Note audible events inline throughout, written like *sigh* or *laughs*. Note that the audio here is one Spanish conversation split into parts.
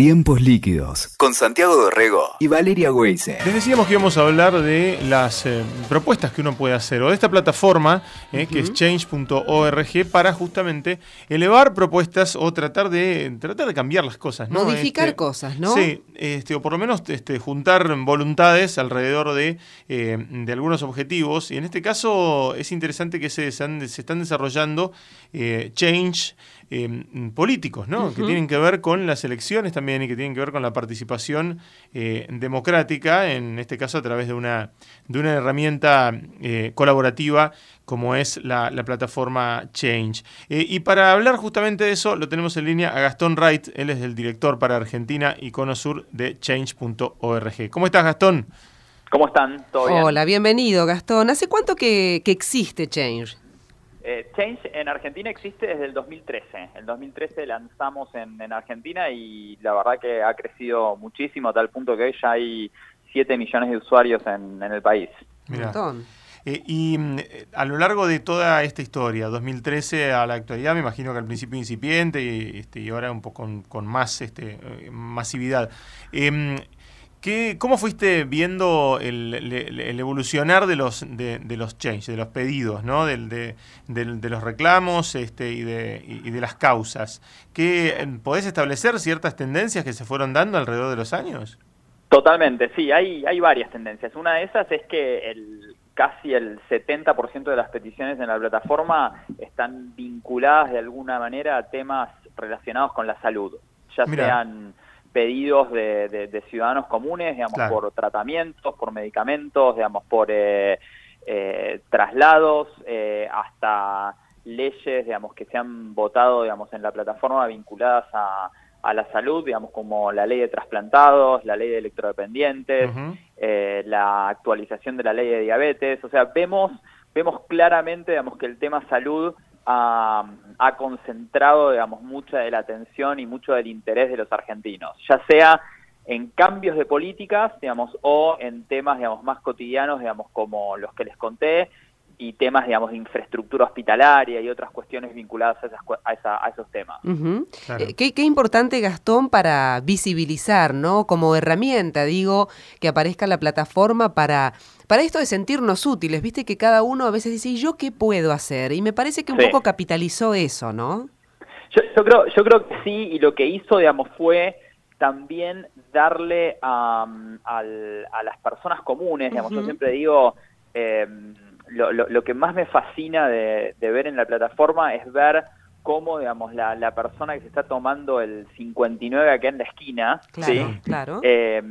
Tiempos líquidos con Santiago Dorrego y Valeria Weise. Les decíamos que íbamos a hablar de las eh, propuestas que uno puede hacer o de esta plataforma eh, que es change.org para justamente elevar propuestas o tratar de tratar de cambiar las cosas, ¿no? Modificar Este, cosas, ¿no? Sí, este, o por lo menos este, juntar voluntades alrededor de, eh, de algunos objetivos. Y en este caso es interesante que se, se han- se están desarrollando eh, change eh, políticos, ¿no? Que tienen que ver con las elecciones también y que tienen que ver con la participación eh, democrática, en este caso a través de una, de una herramienta eh, colaborativa como es la, la plataforma Change. Eh, y para hablar justamente de eso, lo tenemos en línea a Gastón Wright, él es el director para Argentina y Cono Sur de change.org. ¿Cómo estás, Gastón? ¿Cómo están? ¿Todo bien? Hola, bienvenido, Gastón. ¿Hace cuánto que, que existe Change? Eh, Change en Argentina existe desde el 2013. El 2013 lanzamos en, en Argentina y la verdad que ha crecido muchísimo a tal punto que hoy ya hay 7 millones de usuarios en, en el país. Un Mirá. montón. Eh, y mm, eh, a lo largo de toda esta historia, 2013 a la actualidad, me imagino que al principio incipiente y, este, y ahora un poco con, con más este, eh, masividad. ¿Qué- ¿Cómo fuiste viendo el, el- el evolucionar de los, de, de los change, de los pedidos, ¿no? del, de, del- de los reclamos este, y, de, y de las causas? ¿Qué, ¿Podés establecer ciertas tendencias que se fueron dando alrededor de los años? Totalmente, sí, hay, hay varias tendencias. Una de esas es que el, casi el 70% de las peticiones en la plataforma están vinculadas de alguna manera a temas relacionados con la salud, ya Mirá. sean pedidos de, de- de ciudadanos comunes, digamos, Claro. por tratamientos, por medicamentos, digamos, por eh, eh, traslados, eh, hasta leyes, digamos, que se han votado, digamos, en la plataforma vinculadas a, a la salud, digamos, como la ley de trasplantados, la ley de electrodependientes, eh, la actualización de la ley de diabetes, o sea, vemos, vemos claramente, digamos, que el tema salud ha, ha concentrado, digamos, mucha de la atención y mucho del interés de los argentinos, ya sea en cambios de políticas, digamos, o en temas, digamos, más cotidianos, digamos, como los que les conté, y temas, digamos, de infraestructura hospitalaria y otras cuestiones vinculadas a, esas cu- a, esa- a esos temas. Claro. Eh, qué, qué importante, Gastón, para visibilizar, ¿no? Como herramienta, digo, que aparezca la plataforma para, para esto de sentirnos útiles. Viste que cada uno a veces dice, ¿y yo qué puedo hacer? Y me parece que un Sí. poco capitalizó eso, ¿no? Yo, yo creo, yo creo que sí, y lo que hizo, digamos, fue también darle a, al- a las personas comunes, digamos, yo siempre digo, eh, lo, lo- lo que más me fascina de, de ver en la plataforma es ver cómo, digamos, la, la persona que se está tomando el 59 acá en la esquina, Claro, ¿sí? claro. eh,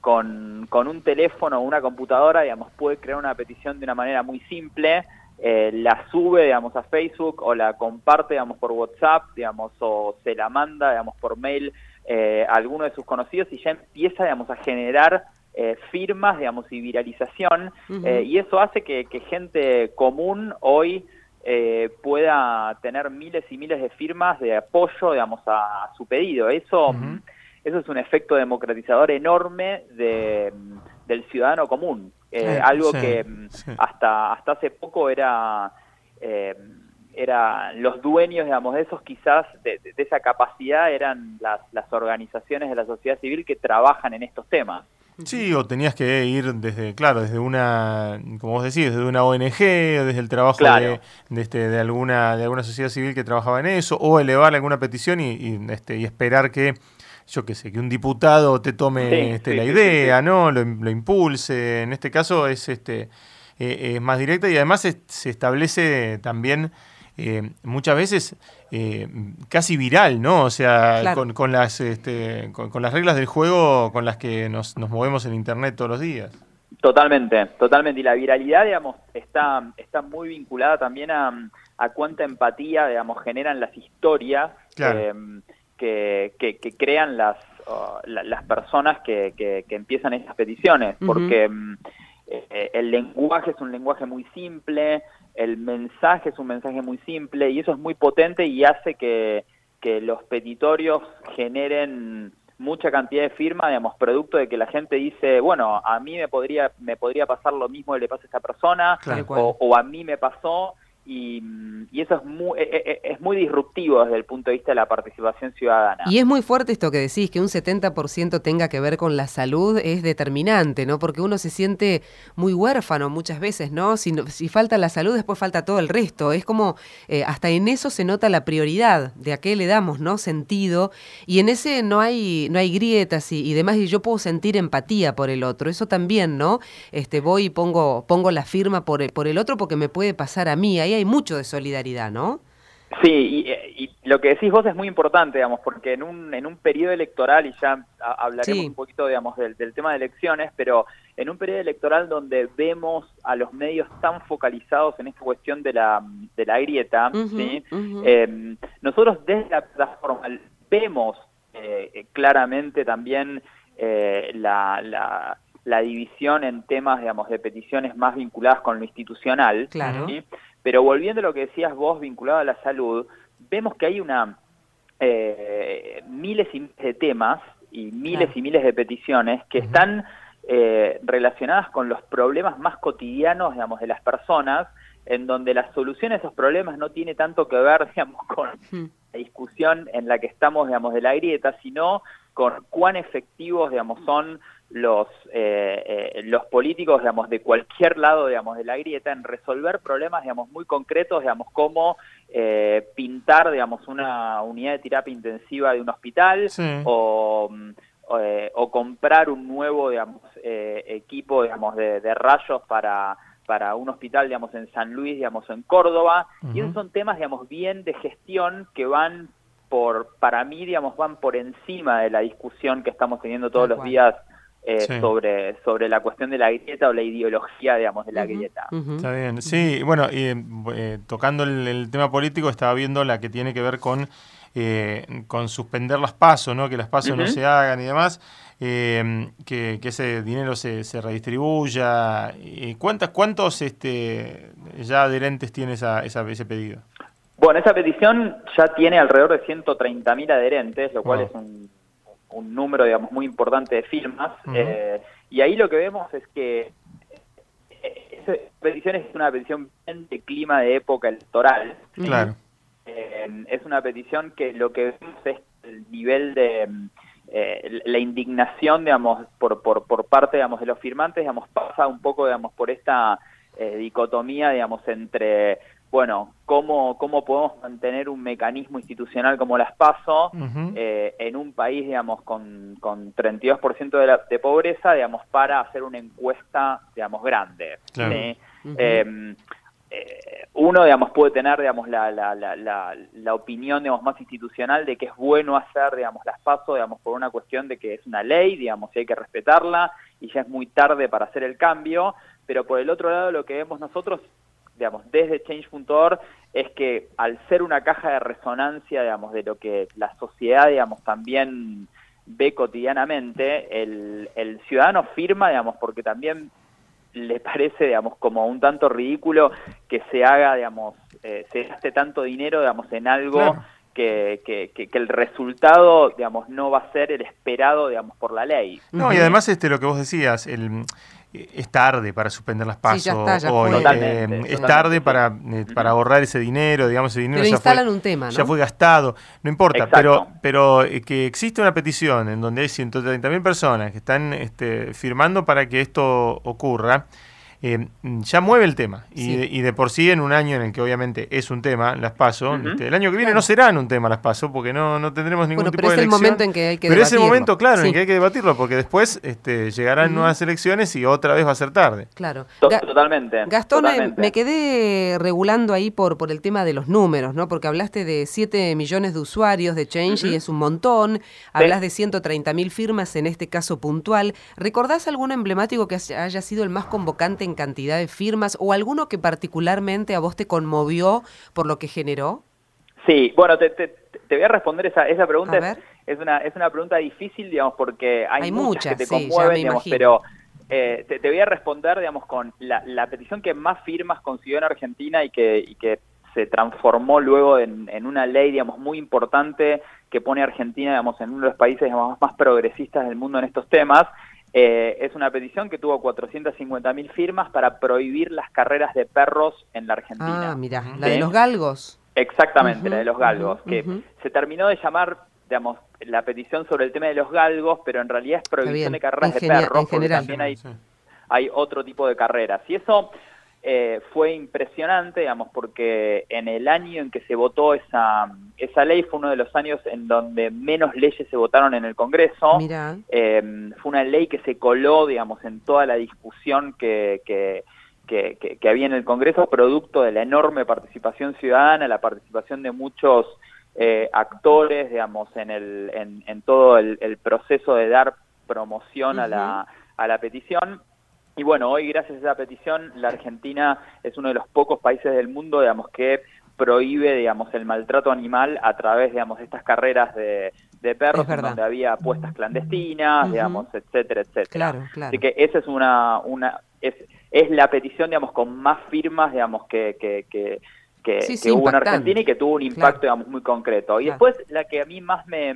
con, con un teléfono o una computadora, digamos, puede crear una petición de una manera muy simple, eh, la sube, digamos, a Facebook o la comparte, digamos, por WhatsApp, digamos, o se la manda, digamos, por mail eh, a alguno de sus conocidos y ya empieza, digamos, a generar eh, firmas, digamos, y viralización, eh, y eso hace que, que gente común hoy eh, pueda tener miles y miles de firmas de apoyo, digamos, a, a su pedido. Eso, Ujú. eso es un efecto democratizador enorme de, del ciudadano común. Eh, algo sí, que mm, sí. hasta, hasta hace poco era, eh, era los dueños, digamos, de esos quizás, de, de esa capacidad eran las, las organizaciones de la sociedad civil que trabajan en estos temas. Sí, o tenías que ir desde, claro, desde una, como vos decís, desde una ONG, o desde el trabajo Claro. de, de, este, de alguna, de alguna sociedad civil que trabajaba en eso, o elevar alguna petición y, y, este, y esperar que, yo qué sé, que un diputado te tome Sí, este, sí, la sí, idea, ¿no? Lo, lo impulse. En este caso es este eh, es más directa y además es- se establece también eh, muchas veces eh, casi viral, ¿no? O sea, Claro. con, con las este, con, con las reglas del juego con las que nos, nos movemos en internet todos los días. Totalmente, totalmente. Y la viralidad, digamos, está, está muy vinculada también a, a cuánta empatía, digamos, generan las historias Claro. eh, que, que, que crean las, uh, la- las personas que, que, que empiezan esas peticiones. Porque mm, eh, el lenguaje es un lenguaje muy simple, el mensaje es un mensaje muy simple y eso es muy potente y hace que, que los petitorios generen mucha cantidad de firmas, digamos, producto de que la gente dice, bueno, a mí me podría, me podría pasar lo mismo que le pasa a esta persona, Claro. O, o a mí me pasó, y, eso es muy, e, e, e, es muy disruptivo desde el punto de vista de la participación ciudadana. Y es muy fuerte esto que decís, que un 70% tenga que ver con la salud es determinante, ¿no? Porque uno se siente muy huérfano muchas veces, ¿no? Si, si falta la salud, después falta todo el resto. Es como, eh, hasta en eso se nota la prioridad, de a qué le damos, ¿no? Sentido. Y en ese no hay, no hay grietas y, y demás, y yo puedo sentir empatía por el otro. Eso también, ¿no? Este, voy y pongo, pongo la firma por el, por el otro porque me puede pasar a mí. Ahí hay mucho de solidaridad, ¿no? Sí, y, lo que decís vos es muy importante, digamos, porque en un, en un periodo electoral, y ya hablaremos un poquito, digamos, del, tema de elecciones, pero en un periodo electoral donde vemos a los medios tan focalizados en esta cuestión de la, de la grieta, ¿sí? Em, nosotros desde la plataforma vemos eh, claramente también eh, la, la, la, división en temas, digamos, de peticiones más vinculadas con lo institucional, claro. Pero volviendo a lo que decías vos vinculado a la salud, vemos que hay una eh, miles y miles de temas y miles y miles de peticiones que están eh, relacionadas con los problemas más cotidianos, digamos, de las personas, en donde la solución a esos problemas no tiene tanto que ver, *laughs* digamos, con la discusión en la que estamos, digamos, de la grieta, sino con cuán efectivos, digamos, son los, eh, eh, los políticos, digamos, de cualquier lado, digamos, de la grieta en resolver problemas, digamos, muy concretos, digamos, como eh, pintar, digamos, una unidad de terapia intensiva de un hospital o, o, comprar un nuevo, digamos, equipo, digamos, de, rayos para para un hospital, digamos, en San Luis, digamos, en Córdoba, y esos son temas, digamos, bien de gestión que van por, para mí, digamos, van por encima de la discusión que estamos teniendo todos los días eh, sobre, sobre la cuestión de la grieta o la ideología, digamos, de la grieta. Está bien, sí, bueno, y, eh, tocando el, tema político, estaba viendo la que tiene que ver con, eh, con suspender las pasos, ¿no? que las pasos no se hagan y demás, que, ese dinero se, se redistribuya. ¿Cuántas, ¿Cuántos este, ya adherentes tiene esa, esa, ese pedido? Bueno, esa petición ya tiene alrededor de 130.000 adherentes, lo cual es un un número, digamos, muy importante de firmas. Eh, y ahí lo que vemos es que eh, esa petición es una petición de clima de época electoral. Claro. Eh, es una petición que lo que vemos es el nivel de la indignación, digamos, por, por, por parte, digamos, de los firmantes, digamos, pasa un poco, digamos, por esta dicotomía, digamos, entre bueno, cómo, cómo podemos mantener un mecanismo institucional como las PASO eh, en un país, digamos, con, con 32% de, de pobreza, digamos, para hacer una encuesta, digamos, grande. Em, eh, uno, digamos, puede tener, digamos, la, la, la, la, opinión, digamos, más institucional de que es bueno hacer, digamos, las PASO, digamos, por una cuestión de que es una ley, digamos, y hay que respetarla, y ya es muy tarde para hacer el cambio, pero por el otro lado lo que vemos nosotros digamos, desde Change.org es que al ser una caja de resonancia, digamos, de lo que la sociedad, digamos, también ve cotidianamente, el, el ciudadano firma, digamos, porque también le parece, digamos, como un tanto ridículo que se haga, digamos, eh, se gaste tanto dinero, digamos, en algo que, que, que, el resultado, digamos, no va a ser el esperado, digamos, por la ley. No, y además este lo que vos decías, el es tarde para suspender las pasos hoy, eh, es tarde para, eh, para ahorrar ese dinero, digamos, ese dinero ya fue, un tema, ya fue gastado, no importa, pero pero eh, que existe una petición en donde hay 130.000 personas que están este, firmando para que esto ocurra, eh, ya mueve el tema. Y, de, por sí, en un año en el que obviamente es un tema, las paso, este, el año que viene no serán un tema las paso, porque no, no tendremos ningún tipo de elección. Pero es el momento en que hay que Pero es el momento, claro, en que hay que debatirlo, porque después este, llegarán nuevas elecciones y otra vez va a ser tarde. Claro. totalmente. Gastón, me quedé regulando ahí por, por el tema de los números, ¿no? Porque hablaste de 7 millones de usuarios de Change y es un montón. Hablas de 130 mil firmas en este caso puntual. ¿Recordás algún emblemático que haya sido el más convocante en cantidad de firmas o alguno que particularmente a vos te conmovió por lo que generó? Sí, bueno, te, te, voy a responder esa, esa pregunta. Es, una, es una pregunta difícil, digamos, porque hay, muchas, que te conmueven, digamos, pero eh, te, voy a responder, digamos, con la, la, petición que más firmas consiguió en Argentina y que, y que se transformó luego en, en, una ley, digamos, muy importante que pone a Argentina, digamos, en uno de los países más progresistas del mundo en estos temas, Eh, es una petición que tuvo 450.000 firmas para prohibir las carreras de perros en la Argentina. Ah, mira, la de los galgos. Exactamente, la de los galgos, que se terminó de llamar, digamos, la petición sobre el tema de los galgos, pero en realidad es prohibición de carreras de perros, porque también hay, hay otro tipo de carreras. Y eso eh, fue impresionante, digamos, porque en el año en que se votó esa, esa ley fue uno de los años en donde menos leyes se votaron en el Congreso. Eh, fue una ley que se coló, digamos, en toda la discusión que, que, que, había en el Congreso, producto de la enorme participación ciudadana, la participación de muchos eh, actores, digamos, en, el, en, en todo el, proceso de dar promoción a, la, a la petición. Y bueno, hoy gracias a esa petición, la Argentina es uno de los pocos países del mundo, digamos, que prohíbe, digamos, el maltrato animal a través, digamos, de estas carreras de, perros donde había apuestas clandestinas, digamos, etcétera, etcétera. Claro, claro. Así que esa es una, una es, es la petición, digamos, con más firmas, digamos, que, que, que, que, hubo en Argentina y que tuvo un impacto, digamos, muy concreto. Y después la que a mí más me,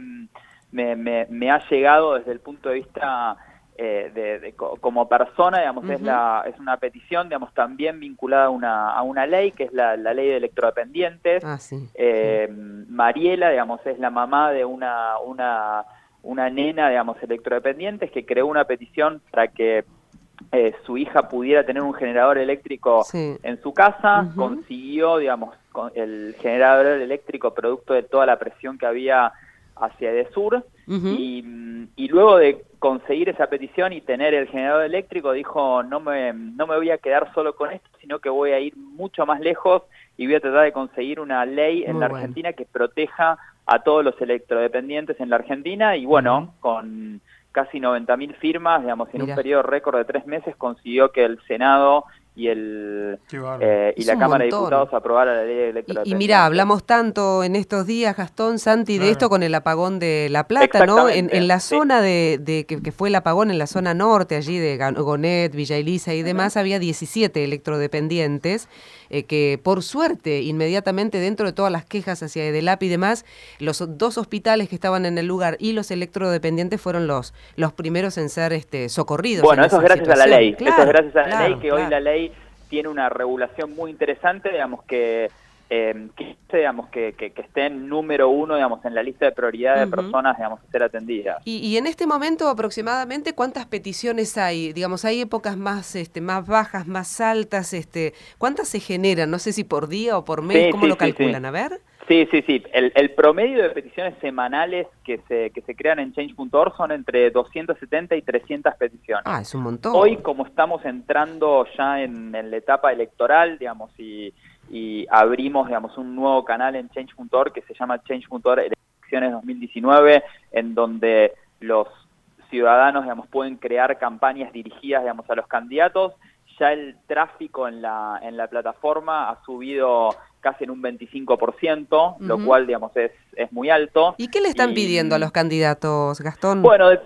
me, me, me ha llegado desde el punto de vista eh, de, como persona, digamos, es, la, es una petición, digamos, también vinculada a una, a una ley, que es la, ley de electrodependientes. Ah, eh, Mariela, digamos, es la mamá de una, una, una nena, digamos, electrodependientes, que creó una petición para que eh, su hija pudiera tener un generador eléctrico en su casa, consiguió, digamos, el generador eléctrico producto de toda la presión que había hacia Edesur, y, y luego de conseguir esa petición y tener el generador eléctrico, dijo, no me, no me voy a quedar solo con esto, sino que voy a ir mucho más lejos y voy a tratar de conseguir una ley en la Argentina que proteja a todos los electrodependientes en la Argentina y bueno, con casi 90.000 firmas, digamos, en un periodo récord de tres meses consiguió que el Senado y el eh, y la Cámara de Diputados aprobara la ley electoral. Y, y, mira, hablamos tanto en estos días, Gastón, Santi, de esto con el apagón de La Plata, ¿no? En, en la zona de, de que, fue el apagón en la zona norte, allí de Gonet, Villa Elisa y demás, había 17 electrodependientes eh, que por suerte, inmediatamente dentro de todas las quejas hacia Edelap y demás, los dos hospitales que estaban en el lugar y los electrodependientes fueron los, los primeros en ser este, socorridos. Bueno, eso es gracias a la ley, eso es gracias a la ley que hoy la ley tiene una regulación muy interesante, digamos que eh, que, digamos, que, que, estén número uno digamos, en la lista de prioridad de personas digamos, a ser atendidas. Y, y, en este momento aproximadamente cuántas peticiones hay, digamos, hay épocas más, este, más bajas, más altas, este, ¿cuántas se generan? No sé si por día o por mes, ¿cómo lo calculan? A ver. Sí, sí, sí. El, el, promedio de peticiones semanales que se, que se crean en change.org son entre 270 y 300 peticiones. Ah, es un montón. Hoy, como estamos entrando ya en, en la etapa electoral, digamos, y y abrimos, digamos, un nuevo canal en Change.org que se llama Change.org Elecciones 2019, en donde los ciudadanos, digamos, pueden crear campañas dirigidas, digamos, a los candidatos. Ya el tráfico en la, en la plataforma ha subido casi en un 25%, lo cual, digamos, es, es muy alto. ¿Y qué le están pidiendo a los candidatos, Gastón? Bueno, de,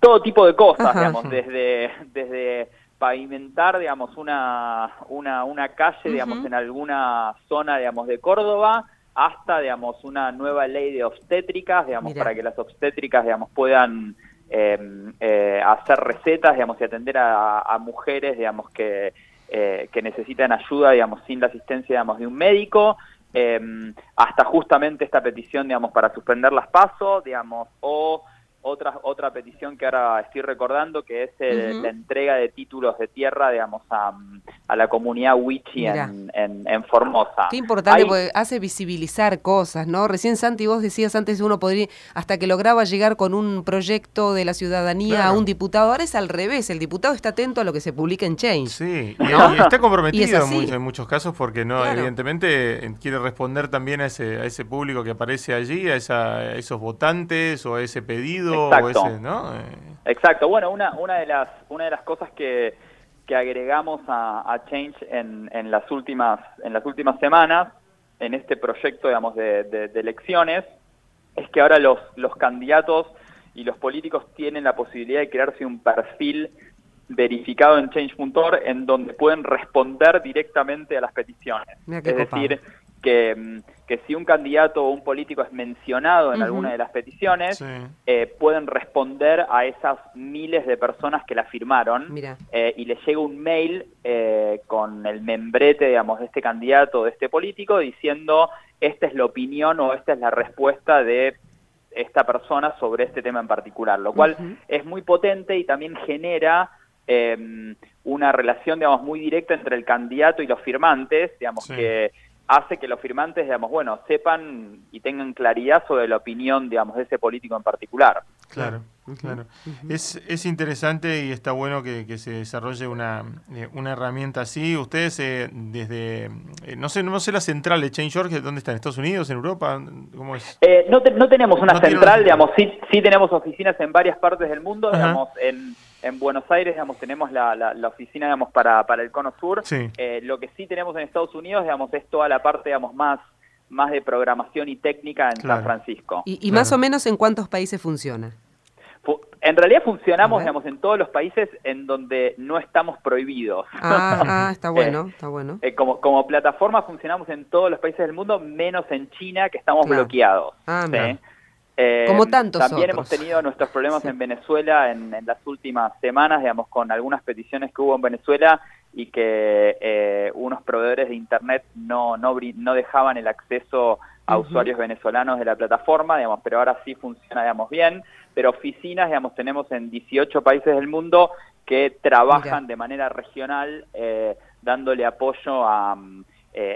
todo tipo de cosas, digamos, desde, desde pavimentar, digamos, una, una, una calle, digamos, en alguna zona, digamos, de Córdoba, hasta, digamos, una nueva ley de obstétricas, digamos, para que las obstétricas, digamos, puedan em, eh, hacer recetas, digamos, y atender a, mujeres, digamos, que, eh, que necesitan ayuda, digamos, sin la asistencia, digamos, de un médico, em, hasta justamente esta petición, digamos, para suspender las pasos, digamos, o otra, otra petición que ahora estoy recordando, que es la entrega de títulos de tierra, digamos, a, a la comunidad Wichi en, en, Formosa. Qué importante, porque hace visibilizar cosas, ¿no? Recién, Santi, vos decías antes, uno podría, hasta que lograba llegar con un proyecto de la ciudadanía a un diputado, ahora es al revés, el diputado está atento a lo que se publica en Change. Sí, y, está comprometido *laughs* en, muchos, casos porque no, evidentemente quiere responder también a ese, a ese público que aparece allí, a, esa, a esos votantes o a ese pedido Exacto. Eh. Exacto. Bueno, una, una, de las, una de las cosas que, que agregamos a, Change en, en, las últimas, en las últimas semanas, en este proyecto digamos, de, elecciones, es que ahora los, los candidatos y los políticos tienen la posibilidad de crearse un perfil verificado en change.org en donde pueden responder directamente a las peticiones. Es decir, que, mm, que si un candidato o un político es mencionado en alguna de las peticiones, eh, pueden responder a esas miles de personas que la firmaron eh, y les llega un mail eh, con el membrete, digamos, de este candidato o de este político diciendo esta es la opinión o esta es la respuesta de esta persona sobre este tema en particular, lo cual es muy potente y también genera em, una relación, digamos, muy directa entre el candidato y los firmantes, digamos, que hace que los firmantes, digamos, bueno, sepan y tengan claridad sobre la opinión, digamos, de ese político en particular. Claro, claro. Es, es interesante y está bueno que, se desarrolle una, eh, una herramienta así. Ustedes eh, desde, eh, no sé no sé la central de Change.org, ¿dónde está? ¿En Estados Unidos, en Europa? ¿Cómo es? no, no tenemos una central, digamos, sí, sí tenemos oficinas en varias partes del mundo, digamos, en en Buenos Aires, digamos, tenemos la, la, oficina, digamos, para, para el Cono Sur. Eh, lo que sí tenemos en Estados Unidos, digamos, es toda la parte, digamos, más, más de programación y técnica en San Francisco. ¿Y, más o menos en cuántos países funciona? En realidad funcionamos, digamos, en todos los países en donde no estamos prohibidos. Ah, ah *laughs* está bueno, está bueno. Eh, como, como plataforma funcionamos en todos los países del mundo, menos en China, que estamos bloqueados. Ah, eh, Como tantos También hemos tenido nuestros problemas en Venezuela en, las últimas semanas, digamos, con algunas peticiones que hubo en Venezuela y que eh, unos proveedores de Internet no, no, no dejaban el acceso a usuarios venezolanos de la plataforma, digamos, pero ahora sí funciona, digamos, bien. Pero oficinas, digamos, tenemos en 18 países del mundo que trabajan de manera regional, eh, dándole apoyo a,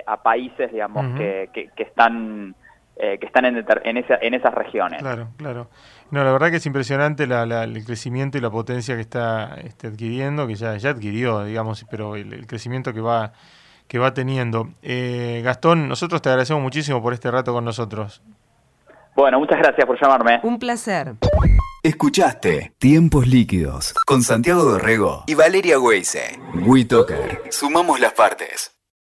a países, digamos, que, que están eh, que están en, en, esa, en, esas regiones. Claro, claro. No, la verdad que es impresionante el crecimiento y la potencia que está este, adquiriendo, que ya, ya adquirió, digamos, pero el, crecimiento que va que va teniendo. Eh, Gastón, nosotros te agradecemos muchísimo por este rato con nosotros. Bueno, muchas gracias por llamarme. Un placer. Escuchaste Tiempos Líquidos con Santiago Dorrego y Valeria Weise. WeToker. Sumamos las partes.